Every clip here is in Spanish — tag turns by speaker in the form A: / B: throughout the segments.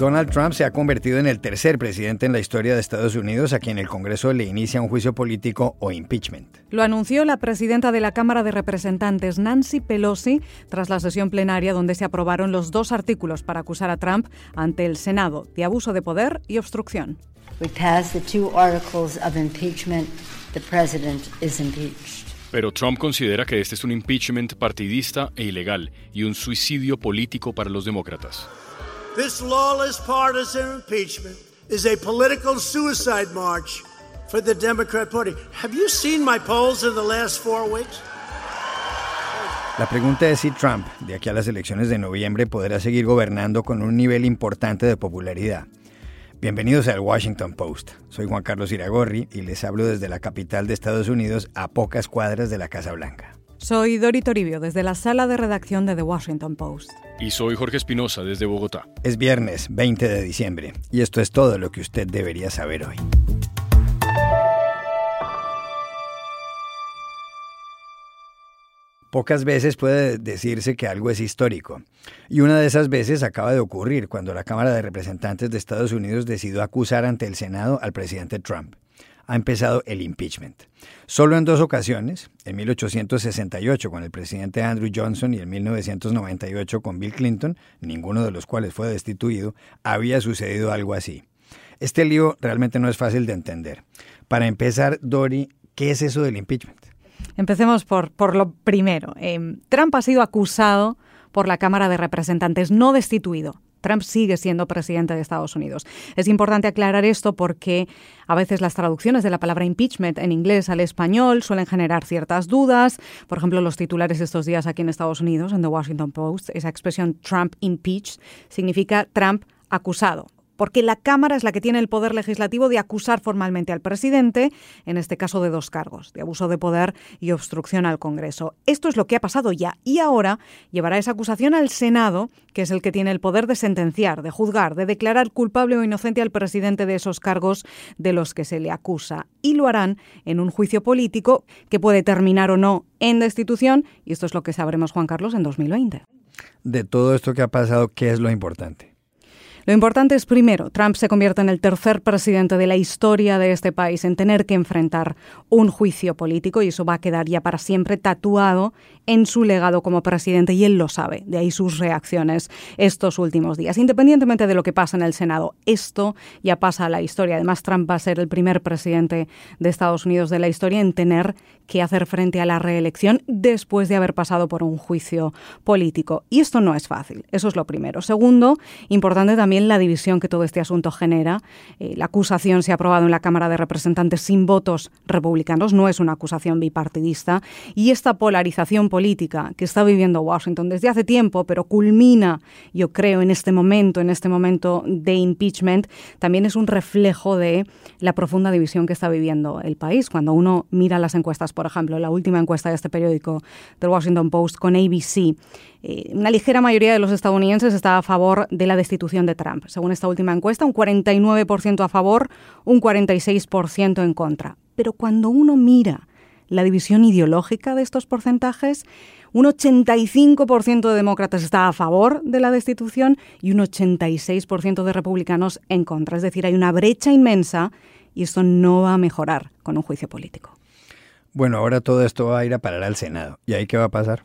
A: Donald Trump se ha convertido en el tercer presidente en la historia de Estados Unidos a quien el Congreso le inicia un juicio político o impeachment.
B: Lo anunció la presidenta de la Cámara de Representantes, Nancy Pelosi, tras la sesión plenaria donde se aprobaron los dos artículos para acusar a Trump ante el Senado de abuso de poder y obstrucción.
C: Pero Trump considera que este es un impeachment partidista e ilegal y un suicidio político para los demócratas.
D: This lawless partisan impeachment is a political suicide march for the Democrat Party. Have you seen my polls in the last four weeks?
A: La pregunta es si Trump, de aquí a las elecciones de noviembre, podrá seguir gobernando con un nivel importante de popularidad. Bienvenidos al Washington Post. Soy Juan Carlos Iragorri y les hablo desde la capital de Estados Unidos a pocas cuadras de la Casa Blanca.
B: Soy Dori Toribio desde la sala de redacción de The Washington Post.
C: Y soy Jorge Espinosa desde Bogotá.
A: Es viernes 20 de diciembre y esto es todo lo que usted debería saber hoy. Pocas veces puede decirse que algo es histórico. Y una de esas veces acaba de ocurrir cuando la Cámara de Representantes de Estados Unidos decidió acusar ante el Senado al presidente Trump ha empezado el impeachment. Solo en dos ocasiones, en 1868 con el presidente Andrew Johnson y en 1998 con Bill Clinton, ninguno de los cuales fue destituido, había sucedido algo así. Este lío realmente no es fácil de entender. Para empezar, Dory, ¿qué es eso del impeachment?
B: Empecemos por, por lo primero. Em, Trump ha sido acusado por la Cámara de Representantes, no destituido. Trump sigue siendo presidente de Estados Unidos. Es importante aclarar esto porque a veces las traducciones de la palabra impeachment en inglés al español suelen generar ciertas dudas. Por ejemplo, los titulares estos días aquí en Estados Unidos, en The Washington Post, esa expresión Trump impeached significa Trump acusado porque la Cámara es la que tiene el poder legislativo de acusar formalmente al presidente, en este caso de dos cargos, de abuso de poder y obstrucción al Congreso. Esto es lo que ha pasado ya y ahora llevará esa acusación al Senado, que es el que tiene el poder de sentenciar, de juzgar, de declarar culpable o inocente al presidente de esos cargos de los que se le acusa. Y lo harán en un juicio político que puede terminar o no en destitución, y esto es lo que sabremos, Juan Carlos, en 2020.
A: De todo esto que ha pasado, ¿qué es lo importante?
B: Lo importante es, primero, Trump se convierte en el tercer presidente de la historia de este país en tener que enfrentar un juicio político y eso va a quedar ya para siempre tatuado en su legado como presidente y él lo sabe, de ahí sus reacciones estos últimos días. Independientemente de lo que pasa en el Senado, esto ya pasa a la historia. Además, Trump va a ser el primer presidente de Estados Unidos de la historia en tener que hacer frente a la reelección después de haber pasado por un juicio político. Y esto no es fácil, eso es lo primero. Segundo, importante también la división que todo este asunto genera. Eh, la acusación se ha aprobado en la Cámara de Representantes sin votos republicanos, no es una acusación bipartidista, y esta polarización política que está viviendo Washington desde hace tiempo, pero culmina, yo creo, en este momento, en este momento de impeachment, también es un reflejo de la profunda división que está viviendo el país. Cuando uno mira las encuestas, por ejemplo, la última encuesta de este periódico, del Washington Post, con ABC, eh, una ligera mayoría de los estadounidenses está a favor de la destitución de Trump. Según esta última encuesta, un 49% a favor, un 46% en contra. Pero cuando uno mira la división ideológica de estos porcentajes. Un 85% de demócratas está a favor de la destitución y un 86% de republicanos en contra. Es decir, hay una brecha inmensa y esto no va a mejorar con un juicio político.
A: Bueno, ahora todo esto va a ir a parar al Senado. ¿Y ahí qué va a pasar?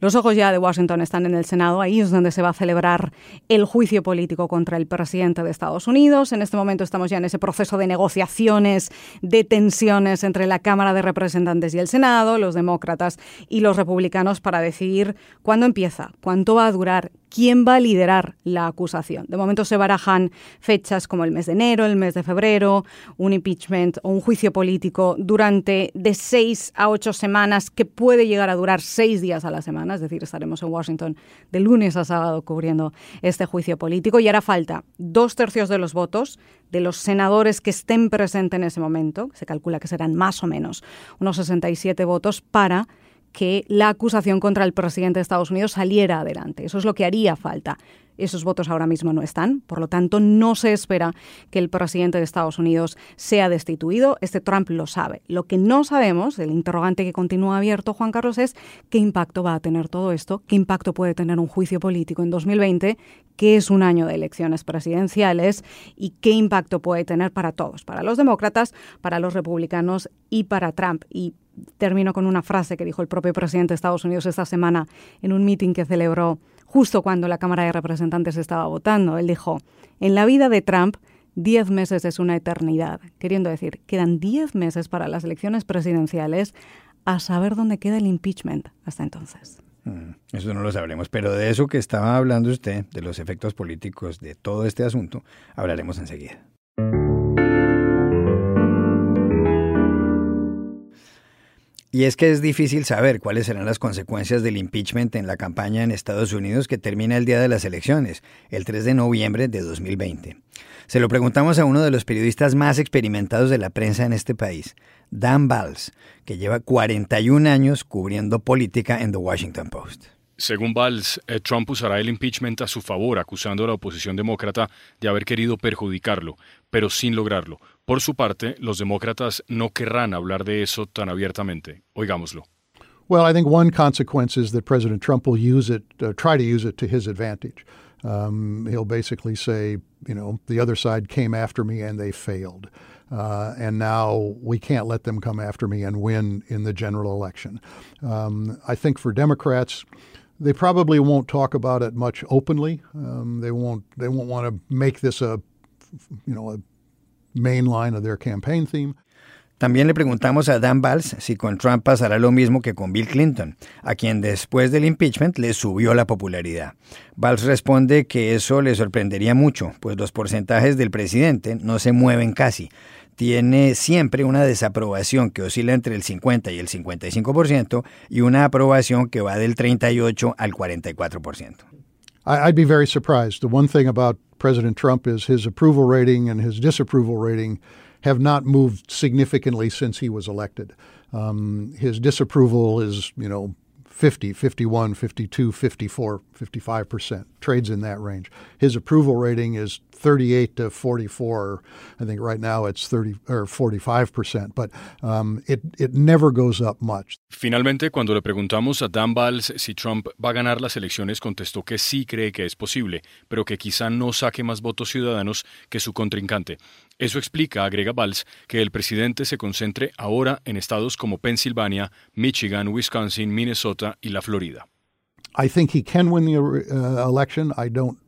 B: Los ojos ya de Washington están en el Senado, ahí es donde se va a celebrar el juicio político contra el presidente de Estados Unidos. En este momento estamos ya en ese proceso de negociaciones, de tensiones entre la Cámara de Representantes y el Senado, los demócratas y los republicanos, para decidir cuándo empieza, cuánto va a durar, quién va a liderar la acusación. De momento se barajan fechas como el mes de enero, el mes de febrero, un impeachment o un juicio político durante de seis a ocho semanas que puede llegar a durar seis días a la semana, es decir, estaremos en Washington de lunes a sábado cubriendo este juicio político y hará falta dos tercios de los votos de los senadores que estén presentes en ese momento, se calcula que serán más o menos unos 67 votos para que la acusación contra el presidente de Estados Unidos saliera adelante. Eso es lo que haría falta. Esos votos ahora mismo no están, por lo tanto no se espera que el presidente de Estados Unidos sea destituido. Este Trump lo sabe. Lo que no sabemos, el interrogante que continúa abierto, Juan Carlos, es qué impacto va a tener todo esto, qué impacto puede tener un juicio político en 2020, que es un año de elecciones presidenciales, y qué impacto puede tener para todos, para los demócratas, para los republicanos y para Trump. Y termino con una frase que dijo el propio presidente de Estados Unidos esta semana en un meeting que celebró justo cuando la Cámara de Representantes estaba votando. Él dijo, en la vida de Trump, diez meses es una eternidad, queriendo decir, quedan diez meses para las elecciones presidenciales a saber dónde queda el impeachment hasta entonces.
A: Mm, eso no lo sabremos, pero de eso que estaba hablando usted, de los efectos políticos de todo este asunto, hablaremos enseguida. Y es que es difícil saber cuáles serán las consecuencias del impeachment en la campaña en Estados Unidos que termina el día de las elecciones, el 3 de noviembre de 2020. Se lo preguntamos a uno de los periodistas más experimentados de la prensa en este país, Dan Valls, que lleva 41 años cubriendo política en The Washington Post.
C: Según Valls, eh, Trump usará el impeachment a su favor, acusando a la oposición demócrata de haber querido perjudicarlo, pero sin lograrlo. Por su parte, los demócratas no querrán hablar de eso tan abiertamente. Oigámoslo.
E: Well, I think one consequence is that President Trump will use it, uh, try to use it to his advantage. Um, he'll basically say, you know, the other side came after me and they failed. Uh, and now we can't let them come after me and win in the general election. Um, I think for Democrats, they probably won't talk about it much openly. Um, they won't. They won't want to make this a, you know, a of their campaign theme.
A: También le preguntamos a Dan Valls si con Trump pasará lo mismo que con Bill Clinton, a quien después del impeachment le subió la popularidad. Valls responde que eso le sorprendería mucho, pues los porcentajes del presidente no se mueven casi, tiene siempre una desaprobación que oscila entre el 50 y el 55% y una aprobación que va del 38 al 44%.
E: I'd be very surprised. The one thing about President Trump is his approval rating and his disapproval rating have not moved significantly since he was elected. Um, his disapproval is, you know, 50, 51, 52, 54, 55%, trades in that range. His approval rating is 38 to 44. I think right now it's 30 or 45%, but um, it, it never goes up much.
C: Finalmente, cuando le preguntamos a Dan Valls si Trump va a ganar las elecciones, contestó que sí cree que es posible, pero que quizá no saque más votos ciudadanos que su contrincante. Eso explica, agrega Valls, que el presidente se concentre ahora en estados como Pensilvania, Michigan, Wisconsin, Minnesota y la Florida.
E: I think he can win the uh, election. I don't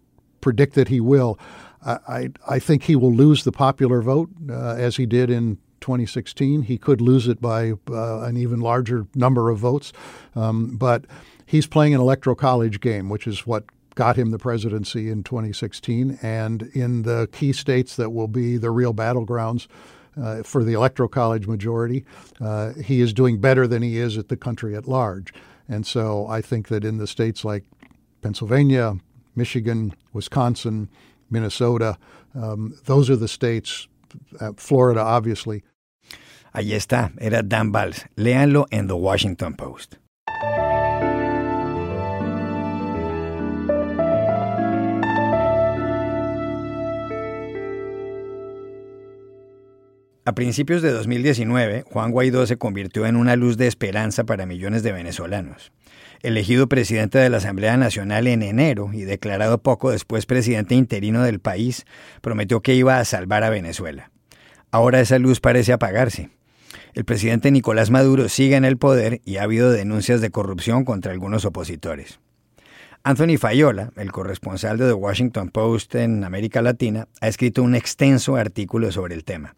E: predict that he will. I, I think he will lose the popular vote uh, as he did in 2016. He could lose it by uh, an even larger number of votes. Um, but he's playing an electoral college game, which is what got him the presidency in 2016. And in the key states that will be the real battlegrounds uh, for the electoral college majority, uh, he is doing better than he is at the country at large. And so I think that in the states like Pennsylvania, Michigan, Wisconsin, Minnesota, um, those are the states, uh, Florida obviously.
A: Ahí está, era Dan Valls. Léanlo en The Washington Post. A principios de 2019, Juan Guaidó se convirtió en una luz de esperanza para millones de venezolanos. Elegido presidente de la Asamblea Nacional en enero y declarado poco después presidente interino del país, prometió que iba a salvar a Venezuela. Ahora esa luz parece apagarse. El presidente Nicolás Maduro sigue en el poder y ha habido denuncias de corrupción contra algunos opositores. Anthony Fayola, el corresponsal de The Washington Post en América Latina, ha escrito un extenso artículo sobre el tema.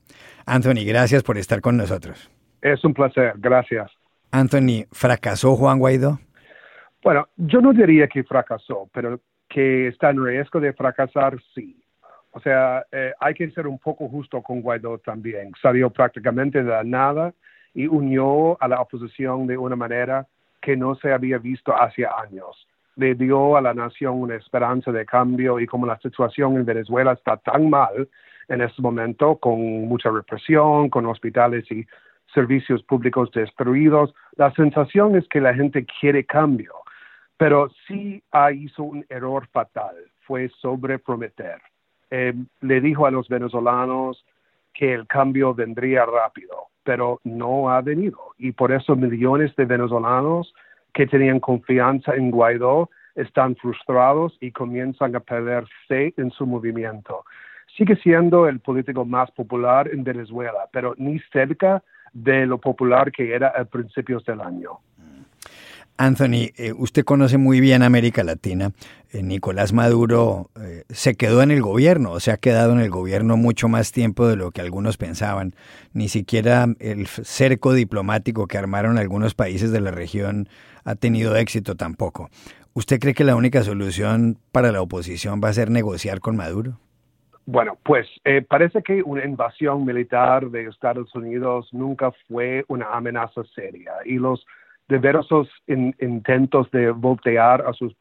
A: Anthony, gracias por estar con nosotros.
F: Es un placer, gracias.
A: Anthony, ¿fracasó Juan Guaidó?
F: Bueno, yo no diría que fracasó, pero que está en riesgo de fracasar, sí. O sea, eh, hay que ser un poco justo con Guaidó también. Salió prácticamente de nada y unió a la oposición de una manera que no se había visto hace años. Le dio a la nación una esperanza de cambio y como la situación en Venezuela está tan mal en este momento, con mucha represión, con hospitales y servicios públicos destruidos, la sensación es que la gente quiere cambio. Pero sí hizo un error fatal, fue sobreprometer. Eh, le dijo a los venezolanos que el cambio vendría rápido, pero no ha venido. Y por eso millones de venezolanos que tenían confianza en Guaidó están frustrados y comienzan a perder fe en su movimiento. Sigue siendo el político más popular en Venezuela, pero ni cerca de lo popular que era a principios del año.
A: Anthony, eh, usted conoce muy bien América Latina. Eh, Nicolás Maduro eh, se quedó en el gobierno, o se ha quedado en el gobierno mucho más tiempo de lo que algunos pensaban. Ni siquiera el cerco diplomático que armaron algunos países de la región ha tenido éxito tampoco. ¿Usted cree que la única solución para la oposición va a ser negociar con Maduro?
F: Bueno, pues parece que una invasión militar de Estados Unidos nunca fue una amenaza seria y los diversos intentos de voltear a sus,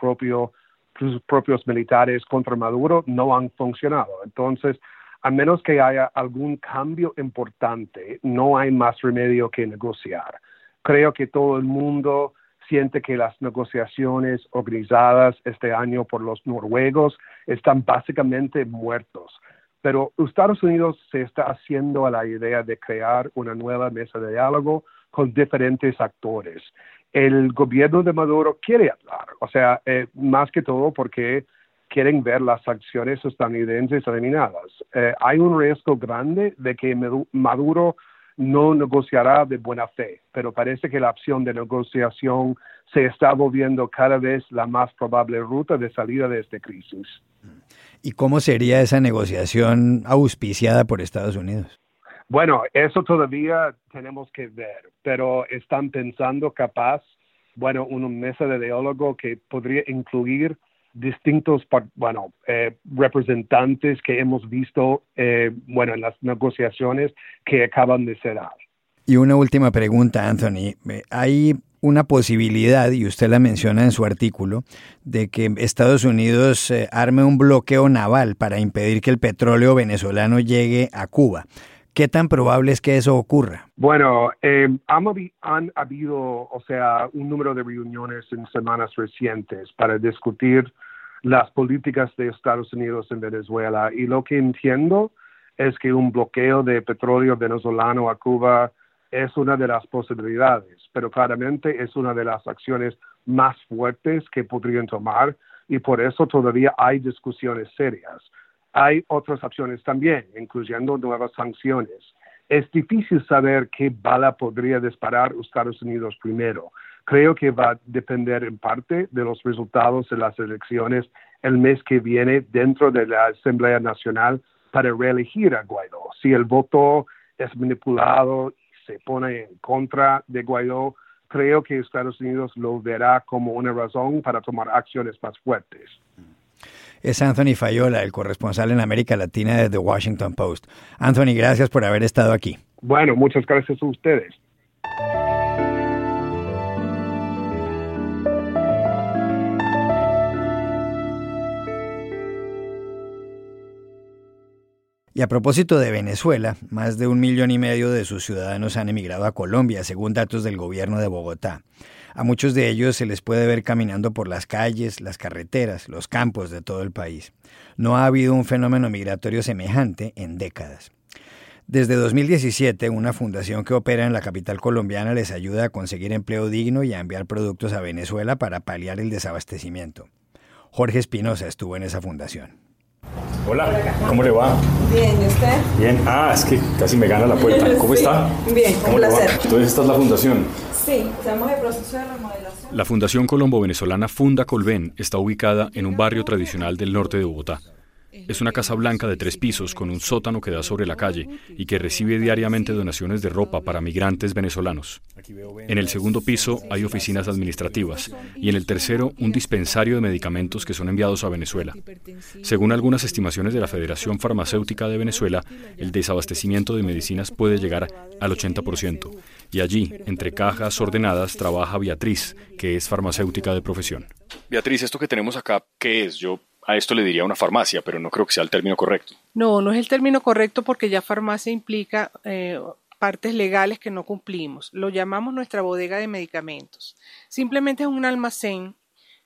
F: sus propios militares contra Maduro no han funcionado. Entonces, a menos que haya algún cambio importante, no hay más remedio que negociar. Creo que todo el mundo siente que las negociaciones organizadas este año por los noruegos están básicamente muertos. Pero Estados Unidos se está haciendo a la idea de crear una nueva mesa de diálogo con diferentes actores. El gobierno de Maduro quiere hablar, o sea, eh, más que todo porque quieren ver las acciones estadounidenses eliminadas. Eh, hay un riesgo grande de que Maduro no negociará de buena fe, pero parece que la opción de negociación se está volviendo cada vez la más probable ruta de salida de esta crisis.
A: ¿Y cómo sería esa negociación auspiciada por Estados Unidos?
F: Bueno, eso todavía tenemos que ver, pero están pensando capaz, bueno, una mesa de diálogo que podría incluir distintos, bueno, eh, representantes que hemos visto, eh, bueno, en las negociaciones que acaban de cerrar.
A: Y una última pregunta, Anthony. Hay una posibilidad, y usted la menciona en su artículo, de que Estados Unidos eh, arme un bloqueo naval para impedir que el petróleo venezolano llegue a Cuba. ¿Qué tan probable es que eso ocurra?
F: Bueno, eh, han, habido, o sea, un número de reuniones en semanas recientes para discutir las políticas de Estados Unidos en Venezuela y lo que entiendo es que un bloqueo de petróleo venezolano a Cuba es una de las posibilidades, pero claramente es una de las acciones más fuertes que podrían tomar y por eso todavía hay discusiones serias. Hay otras opciones también, incluyendo nuevas sanciones. Es difícil saber qué bala podría disparar Estados Unidos primero. Creo que va a depender en parte de los resultados de las elecciones el mes que viene dentro de la Asamblea Nacional para reelegir a Guaidó. Si el voto es manipulado y se pone en contra de Guaidó, creo que Estados Unidos lo verá como una razón para tomar acciones más fuertes
A: es Anthony Fayola, el corresponsal en América Latina de The Washington Post. Anthony, gracias por haber estado aquí.
F: Bueno, muchas gracias a ustedes.
A: Y a propósito de Venezuela, más de un millón y medio de sus ciudadanos han emigrado a Colombia, según datos del gobierno de Bogotá. A muchos de ellos se les puede ver caminando por las calles, las carreteras, los campos de todo el país. No ha habido un fenómeno migratorio semejante en décadas. Desde 2017, una fundación que opera en la capital colombiana les ayuda a conseguir empleo digno y a enviar productos a Venezuela para paliar el desabastecimiento. Jorge Espinosa estuvo en esa fundación.
G: Hola, ¿cómo le va?
H: Bien, ¿y usted?
G: Bien, ah, es que casi me gana la puerta. ¿Cómo está?
H: Bien,
G: ¿Cómo
H: un placer.
G: Entonces, esta es la fundación.
H: Sí, estamos en proceso de remodelación.
C: La Fundación Colombo-Venezolana Funda Colven está ubicada en un barrio tradicional del norte de Bogotá. Es una casa blanca de tres pisos con un sótano que da sobre la calle y que recibe diariamente donaciones de ropa para migrantes venezolanos. En el segundo piso hay oficinas administrativas y en el tercero un dispensario de medicamentos que son enviados a Venezuela. Según algunas estimaciones de la Federación Farmacéutica de Venezuela, el desabastecimiento de medicinas puede llegar al 80%. Y allí, entre cajas ordenadas, trabaja Beatriz, que es farmacéutica de profesión. Beatriz, esto que tenemos acá, ¿qué es? Yo a esto le diría una farmacia, pero no creo que sea el término correcto.
I: No, no es el término correcto porque ya farmacia implica eh, partes legales que no cumplimos. Lo llamamos nuestra bodega de medicamentos. Simplemente es un almacén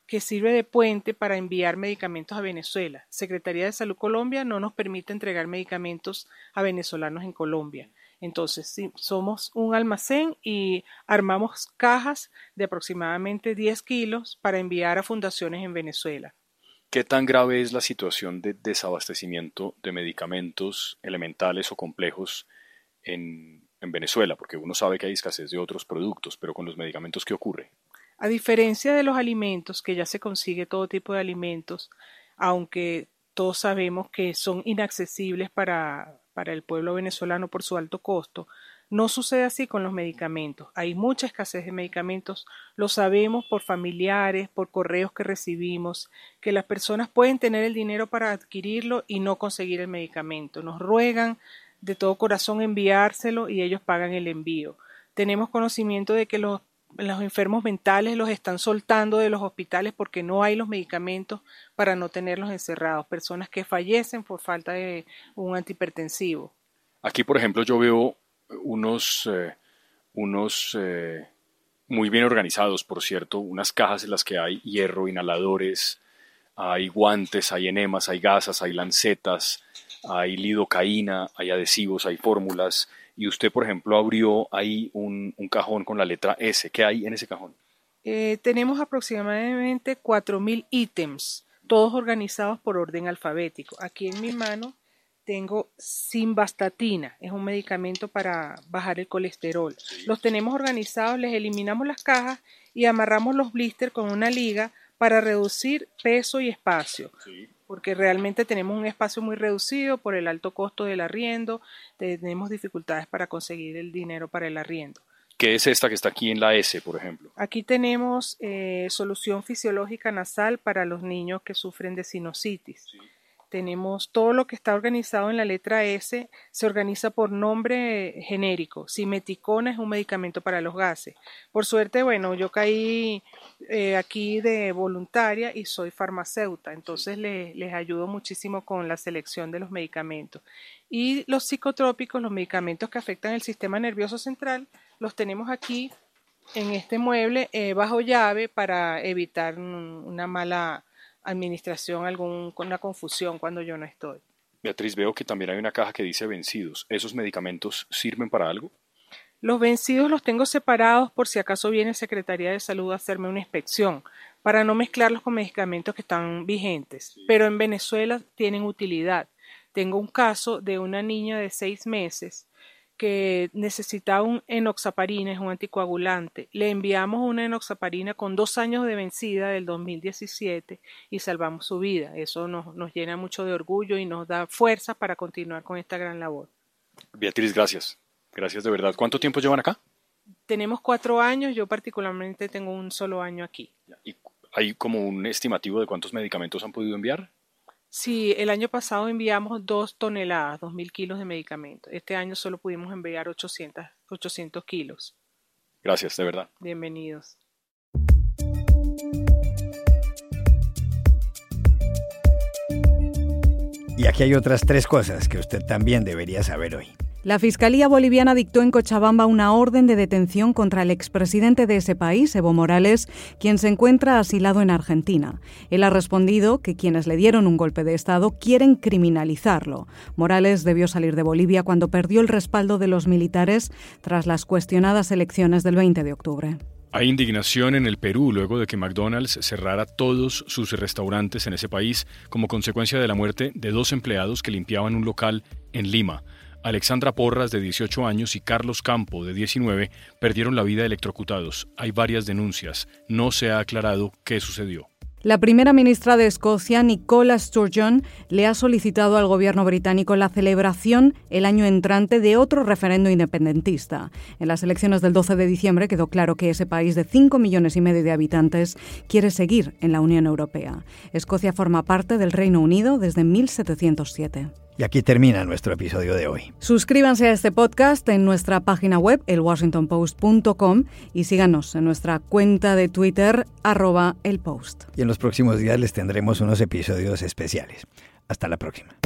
I: que sirve de puente para enviar medicamentos a Venezuela. Secretaría de Salud Colombia no nos permite entregar medicamentos a venezolanos en Colombia. Entonces, somos un almacén y armamos cajas de aproximadamente 10 kilos para enviar a fundaciones en Venezuela.
C: ¿Qué tan grave es la situación de desabastecimiento de medicamentos elementales o complejos en, Venezuela? Porque uno sabe que hay escasez de otros productos, pero con los medicamentos, ¿qué ocurre?
I: A diferencia de los alimentos, que ya se consigue todo tipo de alimentos, aunque todos sabemos que son inaccesibles para, para el pueblo venezolano por su alto costo, no sucede así con los medicamentos. Hay mucha escasez de medicamentos, lo sabemos por familiares, por correos que recibimos, que las personas pueden tener el dinero para adquirirlo y no conseguir el medicamento. Nos ruegan de todo corazón enviárselo y ellos pagan el envío. Tenemos conocimiento de que los, los enfermos mentales los están soltando de los hospitales porque no hay los medicamentos para no tenerlos encerrados. Personas que fallecen por falta de un antihipertensivo.
C: Aquí, por ejemplo, yo veo unos, eh, unos eh, muy bien organizados, por cierto, unas cajas en las que hay hierro, inhaladores, hay guantes, hay enemas, hay gasas, hay lancetas, hay lidocaína, hay adhesivos, hay fórmulas. Y usted, por ejemplo, abrió ahí un, cajón con la letra S. ¿Qué hay en ese cajón?
I: Eh, tenemos aproximadamente 4.000 ítems, todos organizados por orden alfabético. Aquí en mi mano tengo simvastatina, es un medicamento para bajar el colesterol. Los tenemos organizados, les eliminamos las cajas y amarramos los blisters con una liga para reducir peso y espacio. Porque realmente tenemos un espacio muy reducido por el alto costo del arriendo, tenemos dificultades para conseguir el dinero para el arriendo.
C: ¿Qué es esta que está aquí en la S, por ejemplo?
I: Aquí tenemos eh, solución fisiológica nasal para los niños que sufren de sinusitis tenemos todo lo que está organizado en la letra S, se organiza por nombre genérico. Simeticona es un medicamento para los gases. Por suerte, bueno, yo caí eh, aquí de voluntaria y soy farmacéutica, entonces les ayudo muchísimo con la selección de los medicamentos. Y los psicotrópicos, los medicamentos que afectan el sistema nervioso central, los tenemos aquí en este mueble eh, bajo llave para evitar una mala administración alguna confusión cuando yo no estoy.
C: Beatriz, veo que también hay una caja que dice vencidos. ¿Esos medicamentos sirven para algo?
I: Los vencidos los tengo separados por si acaso viene Secretaría de Salud a hacerme una inspección, para no mezclarlos con medicamentos que están vigentes. Pero en Venezuela tienen utilidad. Tengo un caso de una niña de seis meses que necesitaba un enoxaparina, es un anticoagulante. Le enviamos una enoxaparina con dos años de vencida del 2017 y salvamos su vida. Eso nos, nos llena mucho de orgullo y nos da fuerza para continuar con esta gran labor.
C: Beatriz, gracias. Gracias de verdad. ¿Cuánto tiempo llevan acá?
I: Tenemos cuatro años, yo particularmente tengo un solo año aquí.
C: ¿Y hay como un estimativo de cuántos medicamentos han podido enviar?
I: Sí, el año pasado enviamos dos toneladas, dos mil kilos de medicamentos. Este año solo pudimos enviar 800, 800 kilos.
C: Gracias, de verdad.
I: Bienvenidos.
A: Y aquí hay otras tres cosas que usted también debería saber hoy.
B: La Fiscalía Boliviana dictó en Cochabamba una orden de detención contra el expresidente de ese país, Evo Morales, quien se encuentra asilado en Argentina. Él ha respondido que quienes le dieron un golpe de Estado quieren criminalizarlo. Morales debió salir de Bolivia cuando perdió el respaldo de los militares tras las cuestionadas elecciones del 20 de octubre.
C: Hay indignación en el Perú luego de que McDonald's cerrara todos sus restaurantes en ese país como consecuencia de la muerte de dos empleados que limpiaban un local en Lima. Alexandra Porras, de 18 años, y Carlos Campo, de 19, perdieron la vida electrocutados. Hay varias denuncias. No se ha aclarado qué sucedió.
B: La primera ministra de Escocia, Nicola Sturgeon, le ha solicitado al gobierno británico la celebración el año entrante de otro referendo independentista. En las elecciones del 12 de diciembre quedó claro que ese país de 5 millones y medio de habitantes quiere seguir en la Unión Europea. Escocia forma parte del Reino Unido desde 1707.
A: Y aquí termina nuestro episodio de hoy.
B: Suscríbanse a este podcast en nuestra página web, elwashingtonpost.com, y síganos en nuestra cuenta de Twitter, arroba el post.
A: Y en los próximos días les tendremos unos episodios especiales. Hasta la próxima.